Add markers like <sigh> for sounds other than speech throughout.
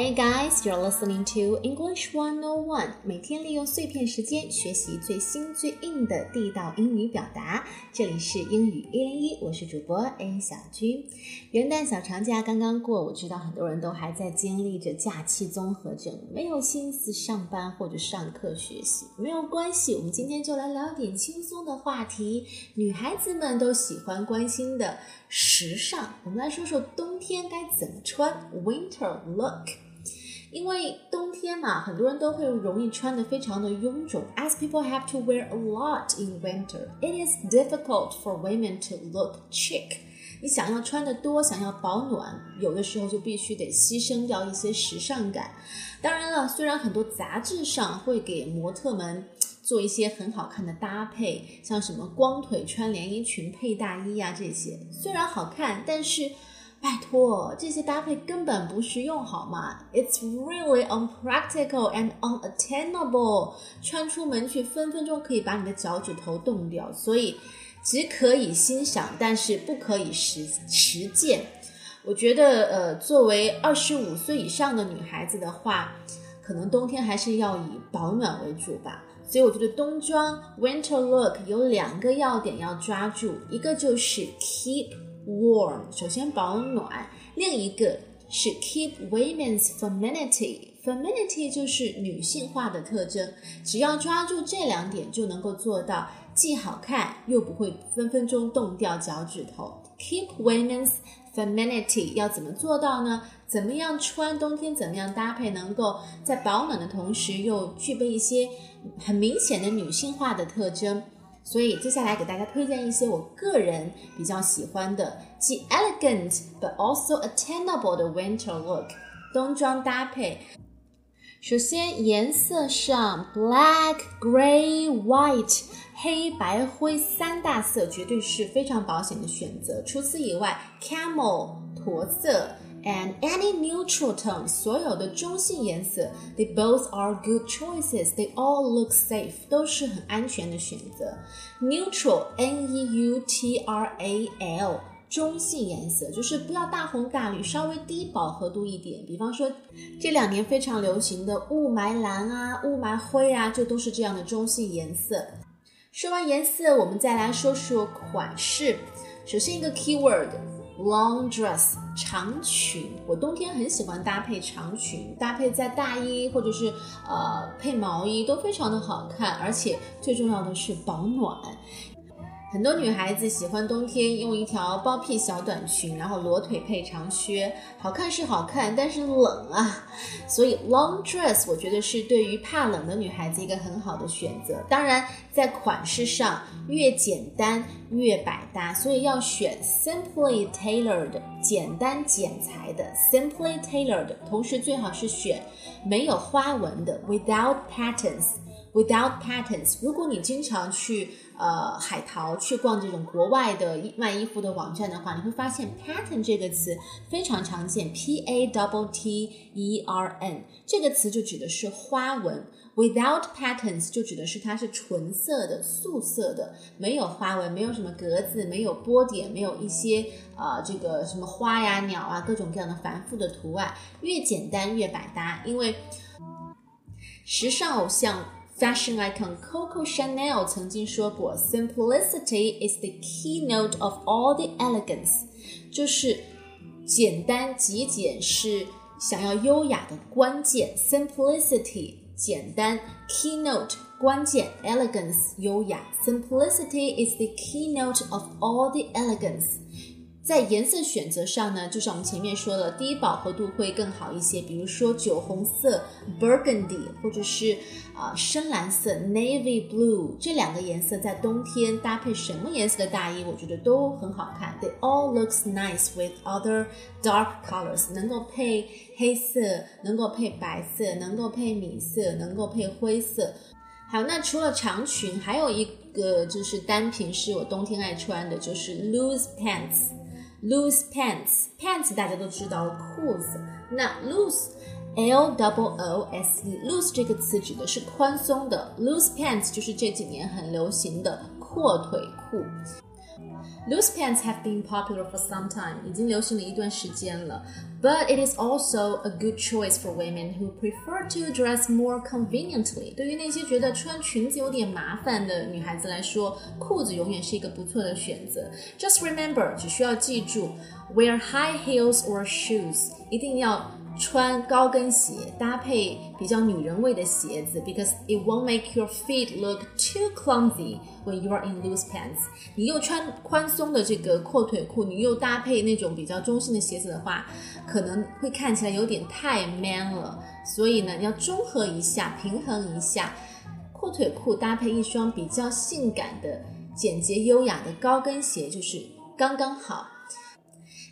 Hey guys, you're listening to English One O One。每天利用碎片时间学习最新最硬的地道英语表达。这里是英语一零一，我是主播 A 小军。元旦小长假刚刚过，我知道很多人都还在经历着假期综合症，没有心思上班或者上课学习。没有关系，我们今天就来聊点轻松的话题，女孩子们都喜欢关心的时尚。我们来说说冬天该怎么穿，Winter look。因为冬天嘛，很多人都会容易穿的非常的臃肿。As people have to wear a lot in winter, it is difficult for women to look chic。你想要穿的多，想要保暖，有的时候就必须得牺牲掉一些时尚感。当然了，虽然很多杂志上会给模特们做一些很好看的搭配，像什么光腿穿连衣裙配大衣呀这些，虽然好看，但是。拜托，这些搭配根本不实用，好吗？It's really unpractical and unattainable。穿出门去，分分钟可以把你的脚趾头冻掉。所以，只可以欣赏，但是不可以实实践。我觉得，呃，作为二十五岁以上的女孩子的话，可能冬天还是要以保暖为主吧。所以，我觉得冬装 （winter look） 有两个要点要抓住，一个就是 keep。warm，首先保暖，另一个是 keep women's femininity。femininity 就是女性化的特征，只要抓住这两点，就能够做到既好看又不会分分钟冻掉脚趾头。keep women's femininity 要怎么做到呢？怎么样穿冬天？怎么样搭配，能够在保暖的同时又具备一些很明显的女性化的特征？所以接下来给大家推荐一些我个人比较喜欢的，既 elegant but also attainable 的 winter look 冬装搭配。首先颜色上，black、gray、white 黑白灰三大色绝对是非常保险的选择。除此以外，camel 驼色。And any neutral tone，所有的中性颜色，they both are good choices. They all look safe，都是很安全的选择。Neutral，N E U T R A L，中性颜色就是不要大红大绿，稍微低饱和度一点。比方说这两年非常流行的雾霾蓝啊、雾霾灰啊，就都是这样的中性颜色。说完颜色，我们再来说说款式。首先一个 keyword。Long dress 长裙，我冬天很喜欢搭配长裙，搭配在大衣或者是呃配毛衣都非常的好看，而且最重要的是保暖。很多女孩子喜欢冬天用一条包屁小短裙，然后裸腿配长靴，好看是好看，但是冷啊。所以 long dress 我觉得是对于怕冷的女孩子一个很好的选择。当然，在款式上越简单越百搭，所以要选 simply tailored 简单剪裁的 simply tailored，同时最好是选没有花纹的 without patterns without patterns。如果你经常去呃，海淘去逛这种国外的卖衣服的网站的话，你会发现 pattern 这个词非常常见，p a w t e r n 这个词就指的是花纹，without patterns 就指的是它是纯色的、素色的，没有花纹，没有什么格子，没有波点，没有一些呃这个什么花呀、鸟啊各种各样的繁复的图案，越简单越百搭，因为时尚偶像。Fashion icon Coco Chanel 曾经说过，Simplicity is the keynote of all the elegance，就是简单极简是想要优雅的关键。Simplicity 简单，keynote 关键，elegance 优雅。Simplicity is the keynote of all the elegance。 在颜色选择上呢，就像我们前面说的，低饱和度会更好一些。比如说酒红色 （burgundy） 或者是啊深蓝色 （navy blue） 这两个颜色，在冬天搭配什么颜色的大衣，我觉得都很好看。They all looks nice with other dark colors，能够配黑色，能够配白色，能够配米色，能够配灰色。好，那除了长裙，还有一个就是单品是我冬天爱穿的，就是 loose pants。Loose pants，pants 大家都知道裤子。那 loose，l double o s e，loose 这个词指的是宽松的。Loose pants 就是这几年很流行的阔腿裤。Loose pants have been popular for some time，已经流行了一段时间了。But it is also a good choice for women who prefer to dress more conveniently。对于那些觉得穿裙子有点麻烦的女孩子来说，裤子永远是一个不错的选择。Just remember，只需要记住，wear high heels or shoes，一定要。 穿高跟鞋搭配比较女人味的鞋子，because it won't make your feet look too clumsy when you are in loose pants。你又穿宽松的这个阔腿裤，你又搭配那种比较中性的鞋子的话，可能会看起来有点太 man 了。所以呢，要中和一下，平衡一下，阔腿裤搭配一双比较性感的、简洁优雅的高跟鞋，就是刚刚好。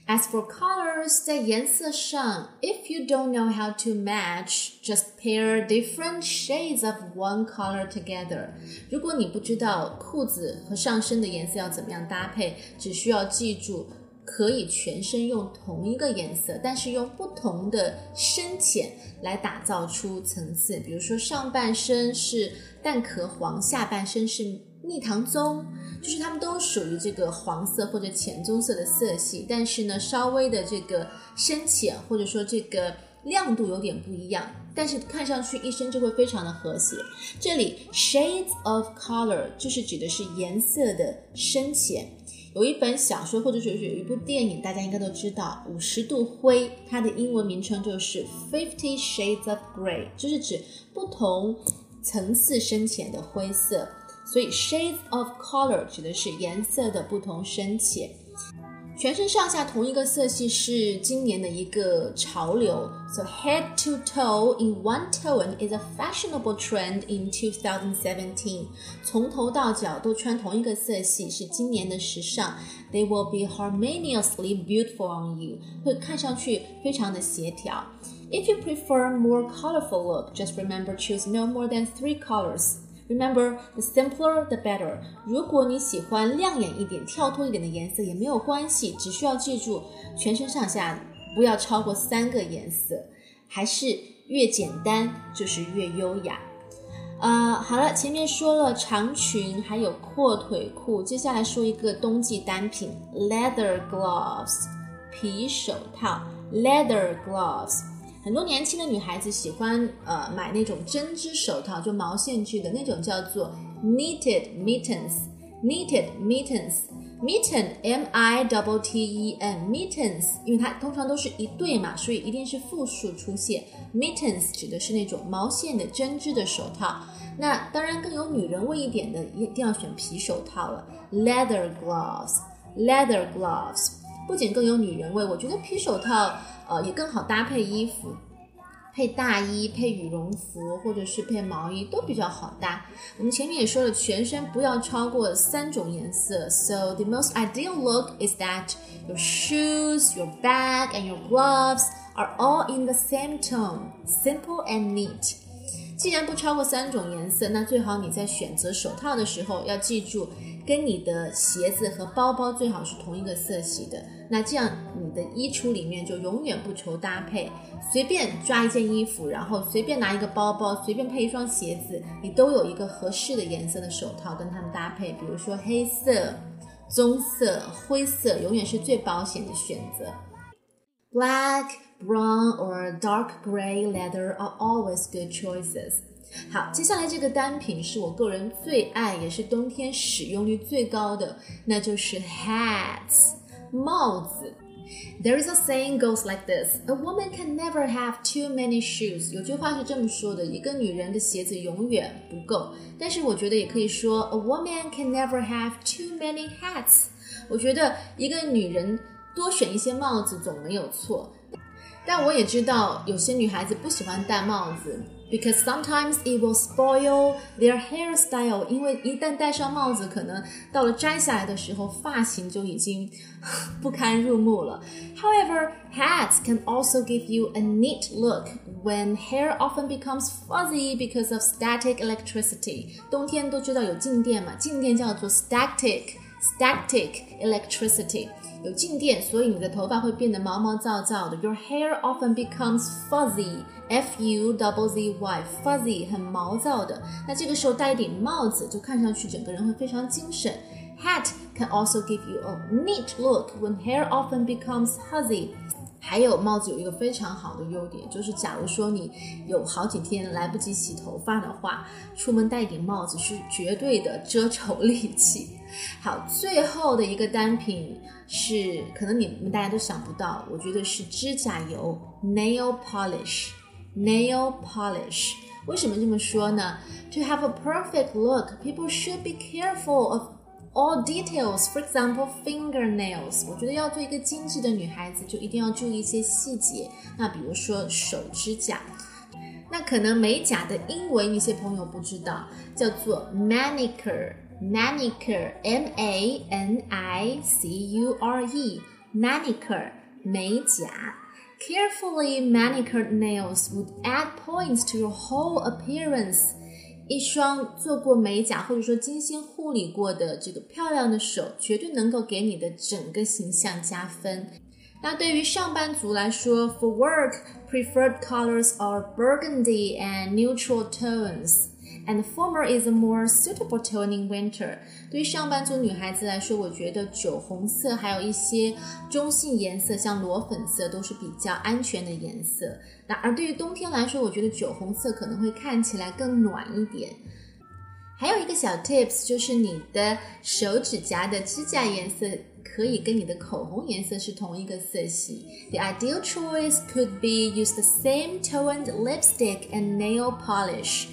As for colors，在颜色上，if you don't know how to match，just pair different shades of one color together。如果你不知道裤子和上身的颜色要怎么样搭配，只需要记住， 可以全身用同一个颜色，但是用不同的深浅来打造出层次。比如说，上半身是蛋壳黄，下半身是。蜜糖棕，就是它们都属于这个黄色或者浅棕色的色系，但是呢，稍微的这个深浅或者说这个亮度有点不一样，但是看上去一身就会非常的和谐。这里 shades of color 就是指的是颜色的深浅。有一本小说或者说是有一部电影，大家应该都知道《五十度灰》，它的英文名称就是 Fifty Shades of Grey，就是指不同层次深浅的灰色。所以 shades of color 指的是颜色的不同深浅。全身上下同一个色系是今年的一个潮流。So head to toe in one tone is a fashionable trend in 2017. 从头到脚都穿同一个色系是今年的时尚。They will be harmoniously beautiful on you. 会看上去非常的协调。If you prefer more colorful look, just remember choose no more than three colors. Remember, the simpler the better. 如果你喜欢亮眼一点、跳脱一点的颜色也没有关系，只需要记住全身上下不要超过三个颜色，还是越简单就是越优雅。呃，好了，前面说了长裙，还有阔腿裤，接下来说一个冬季单品：leather gloves，皮手套，leather gloves。很多年轻的女孩子喜欢呃买那种针织手套，就毛线织的那种，叫做 knitted mittens。knitted mittens，mitten m i double t e n mittens，因为它通常都是一对嘛，所以一定是复数出现。mittens 指的是那种毛线的针织的手套。那当然更有女人味一点的，一定要选皮手套了。leather gloves，leather gloves，不仅更有女人味，我觉得皮手套。呃，也更好搭配衣服，配大衣、配羽绒服，或者是配毛衣都比较好搭。我们前面也说了，全身不要超过三种颜色。So the most ideal look is that your shoes, your bag, and your gloves are all in the same tone, simple and neat. 既然不超过三种颜色，那最好你在选择手套的时候要记住。跟你的鞋子和包包最好是同一个色系的，那这样你的衣橱里面就永远不愁搭配。随便抓一件衣服，然后随便拿一个包包，随便配一双鞋子，你都有一个合适的颜色的手套跟它们搭配。比如说黑色、棕色、灰色，永远是最保险的选择。Black, brown or dark gray leather are always good choices. 好，接下来这个单品是我个人最爱，也是冬天使用率最高的，那就是 hats 帽子。There is a saying goes like this: A woman can never have too many shoes. 有句话是这么说的：一个女人的鞋子永远不够。但是我觉得也可以说，A woman can never have too many hats. 我觉得一个女人多选一些帽子总没有错。但我也知道有些女孩子不喜欢戴帽子。Because sometimes it will spoil their hairstyle，因为一旦戴上帽子，可能到了摘下来的时候，发型就已经不堪入目了。However, <laughs> hats can also give you a neat look when hair often becomes fuzzy because of static electricity。冬天都知道有静电嘛，静电叫做 static static electricity。 有静电，所以你的头发会变得毛毛躁躁的。Your hair often becomes fuzzy, f u double z y, fuzzy 很毛躁的。那这个时候戴一顶帽子，就看上去整个人会非常精神。 Hat can also give you a neat look when hair often becomes fuzzy. 还有帽子有一个非常好的优点，就是假如说你有好几天来不及洗头发的话，出门戴一顶帽子是绝对的遮丑 <laughs> 利器。好，最后的一个单品是可能你们大家都想不到，我觉得是指甲油 nail polish nail polish。为什么这么说呢？To have a perfect look, people should be careful of all details. For example, fingernails. 我觉得要做一个精致的女孩子，就一定要注意一些细节。那比如说手指甲。那可能美甲的英文一些朋友不知道，叫做 manicure。manicure, M A N I C U R E, manicure, 美甲。Carefully manicured nails would add points to your whole appearance. 一双做过美甲或者说精心护理过的这个漂亮的手，绝对能够给你的整个形象加分。那对于上班族来说，for work preferred colors are burgundy and neutral tones and former is a more suitable tone in winter。对于上班族女孩子来说，我觉得酒红色还有一些中性颜色，像裸粉色都是比较安全的颜色。那而对于冬天来说，我觉得酒红色可能会看起来更暖一点。还有一个小 tips 就是你的手指甲的指甲颜色可以跟你的口红颜色是同一个色系。The ideal choice could be use the same toned lipstick and nail polish.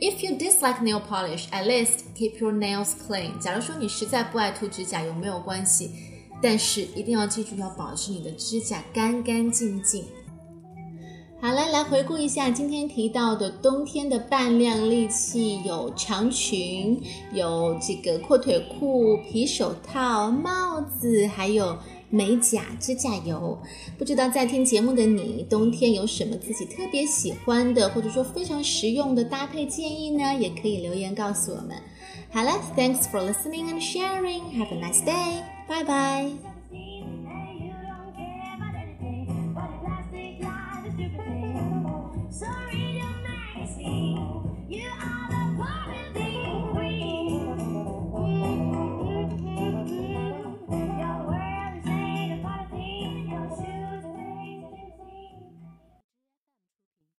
If you dislike nail polish, at least keep your nails clean. 假如说你实在不爱涂指甲油，没有关系，但是一定要记住要保持你的指甲干干净净。好了，来回顾一下今天提到的冬天的半亮利器，有长裙，有这个阔腿裤、皮手套、帽子，还有。美甲、指甲油，不知道在听节目的你，冬天有什么自己特别喜欢的，或者说非常实用的搭配建议呢？也可以留言告诉我们。好了，Thanks for listening and sharing. Have a nice day. Bye bye.